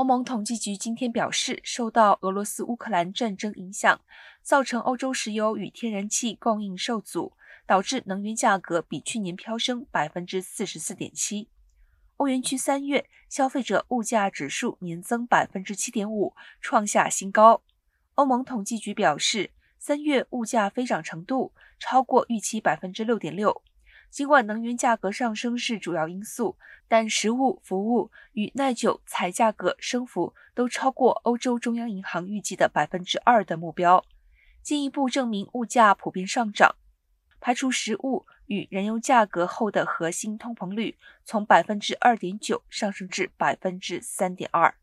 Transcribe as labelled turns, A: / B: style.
A: 欧盟统计局今天表示，受到俄罗斯乌克兰战争影响，造成欧洲石油与天然气供应受阻，导致能源价格比去年飙升百分之四十四点七。欧元区三月消费者物价指数年增百分之七点五，创下新高。欧盟统计局表示，三月物价飞涨程度超过预期百分之六点六。尽管能源价格上升是主要因素，但食物、服务与耐久材价格升幅都超过欧洲中央银行预计的百分之二的目标，进一步证明物价普遍上涨。排除食物与燃油价格后的核心通膨率从百分之二点九上升至百分之三点二。